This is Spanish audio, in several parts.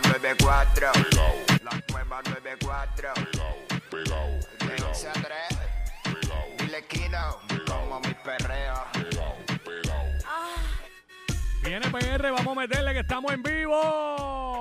nueva 94. La nueva 94. De 11 a 3. Dile como mi perreo. Viene PR, vamos a meterle que estamos en vivo.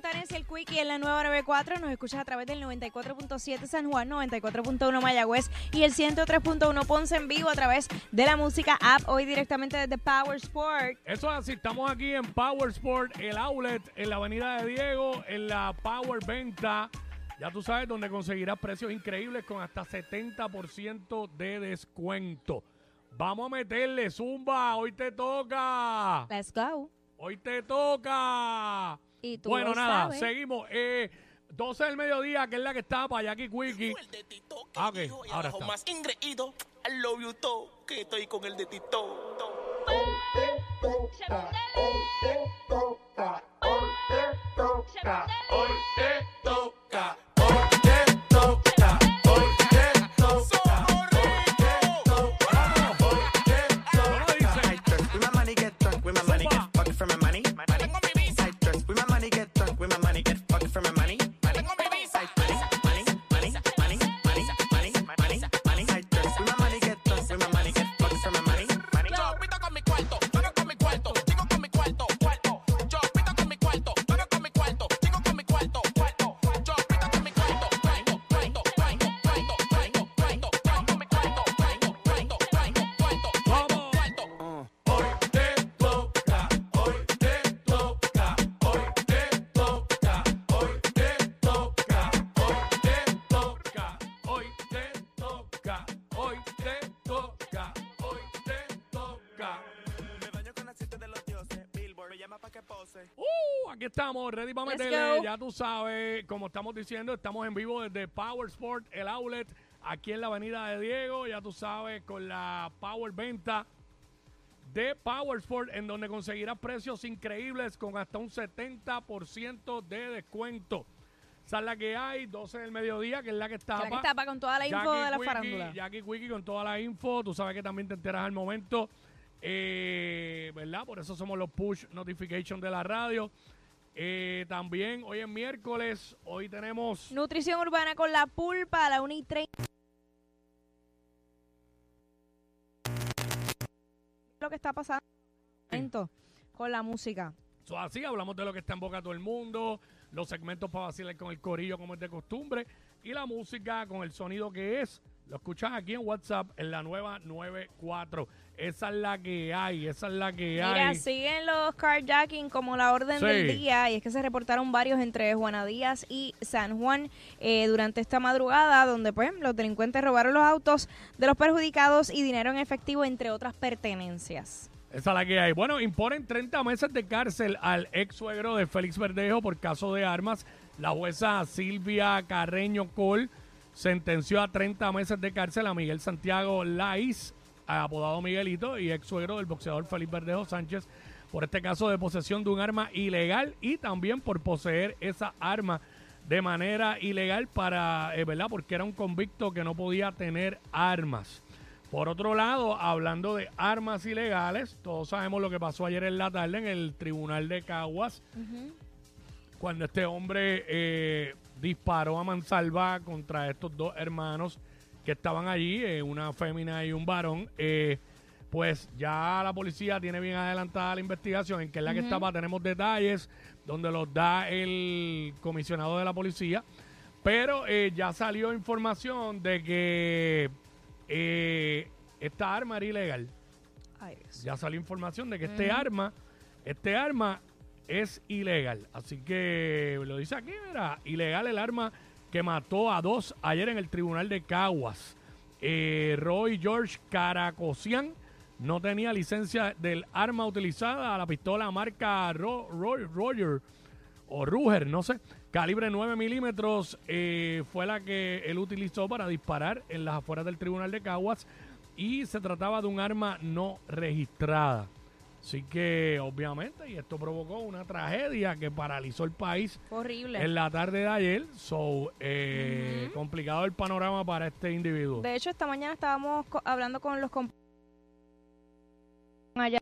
Fontanes y el Quickie en la nueva 94. Nos escuchas a través del 94.7 San Juan, 94.1 Mayagüez y el 103.1 Ponce en vivo a través de la música app. Hoy directamente desde Power Sport. Eso es así, estamos aquí en Power Sport, el outlet, en la Avenida de Diego, en la Power Venta. Ya tú sabes, donde conseguirás precios increíbles con hasta 70% de descuento. Vamos a meterle, Zumba, hoy te toca. Let's go. Hoy te toca. Y tú bueno, lo nada, sabes. seguimos. Eh, 12 del mediodía, que es la que está para Jackie Quickie. el de Tito que Ah, ok, dijo y ahora está. más ingreído. I love you todo, que estoy con el de Tito. ¿Cómo pose. Uh, aquí estamos, ready para Let's meterle. go. Ya tú sabes, como estamos diciendo, estamos en vivo desde Power Sport, el outlet, aquí en la avenida de Diego. Ya tú sabes, con la Power Venta de Power Sport, en donde conseguirás precios increíbles con hasta un 70% de descuento. Esa es la que hay, 12 del mediodía, que es la que está. La que tapa con toda la info de la farándula. Jackie Quickie con toda la info. Tú sabes que también te enteras al momento. Eh, ¿Verdad? Por eso somos los push notification de la radio. Eh, también hoy es miércoles. Hoy tenemos. Nutrición urbana con la pulpa a la 1 y 30. Lo que está pasando momento con la música. So, así hablamos de lo que está en boca todo el mundo. Los segmentos para vacilar con el corillo, como es de costumbre. Y la música con el sonido que es. Lo escuchas aquí en WhatsApp en la nueva 94. Esa es la que hay. Esa es la que Mira, hay. siguen los carjacking como la orden Sí. del día y es que se reportaron varios entre Juana Díaz y San Juan eh, durante esta madrugada donde pues los delincuentes robaron los autos de los perjudicados y dinero en efectivo entre otras pertenencias. Esa es la que hay. Bueno, imponen 30 meses de cárcel al ex suegro de Félix Verdejo por caso de armas. La jueza Silvia Carreño Col sentenció a 30 meses de cárcel a Miguel Santiago Laiz, apodado Miguelito, y ex suegro del boxeador Félix Verdejo Sánchez, por este caso de posesión de un arma ilegal y también por poseer esa arma de manera ilegal para, eh, ¿verdad? Porque era un convicto que no podía tener armas. Por otro lado, hablando de armas ilegales, todos sabemos lo que pasó ayer en la tarde en el tribunal de Caguas, cuando este hombre eh, disparó a mansalva contra estos dos hermanos que estaban allí, eh, una fémina y un varón. eh, pues ya la policía tiene bien adelantada la investigación, en que es la que estaba, tenemos detalles donde los da el comisionado de la policía, pero eh, ya salió información de que eh, esta arma era ilegal. Ay. Ya salió información de que este arma, este arma es ilegal. Así que lo dice aquí, mira, ilegal el arma que mató a dos ayer en el tribunal de Caguas. Eh, Roy George Caracosian no tenía licencia del arma utilizada, la pistola marca Ro- Roy- Roger o Ruger, no sé, calibre 9 milímetros, eh, fue la que él utilizó para disparar en las afueras del tribunal de Caguas y se trataba de un arma no registrada. Así que, obviamente, y esto provocó una tragedia que paralizó el país Horrible. en la tarde de ayer. So, eh, complicado el panorama para este individuo. De hecho, esta mañana estábamos co- hablando con los comp- allá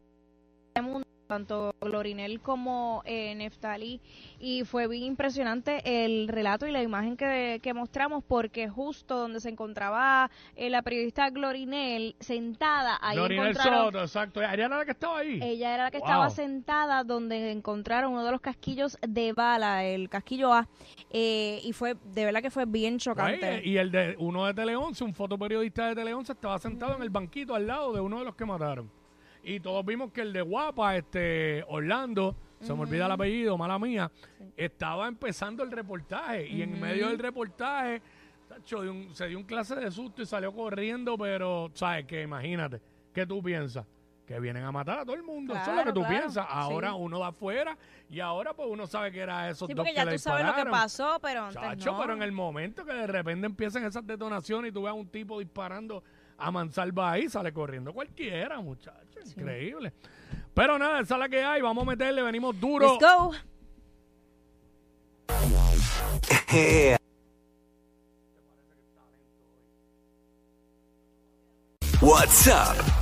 tanto Glorinel como eh, Neftali y fue bien impresionante el relato y la imagen que, que mostramos porque justo donde se encontraba eh, la periodista Glorinel sentada ahí Glorinel encontraron Soto, exacto. Ariana la que estaba ahí. ella era la que Wow. estaba sentada donde encontraron uno de los casquillos de bala, el casquillo A, eh, y fue, de verdad que fue bien chocante. Ahí, y el de uno de Tele 11, un fotoperiodista de Tele 11 estaba sentado en el banquito al lado de uno de los que mataron. Y todos vimos que el de Guapa, este Orlando, se me olvida el apellido, mala mía, estaba empezando el reportaje y en medio del reportaje tacho, un- se dio un clase de susto y salió corriendo, pero sabes que imagínate, ¿qué tú piensas? Que vienen a matar a todo el mundo, eso es lo que tú claro, piensas. Ahora sí. uno da afuera y ahora pues uno sabe que era esos Sí, dos porque que ya le tú sabes lo que pasó, pero antes Chacho, no. pero en el momento que de repente empiezan esas detonaciones y tú ves a un tipo disparando a mansalva ahí, sale corriendo cualquiera, muchacho. Increíble. Pero nada, esa es la que hay. Vamos a meterle, venimos duro. Let's go. What's up?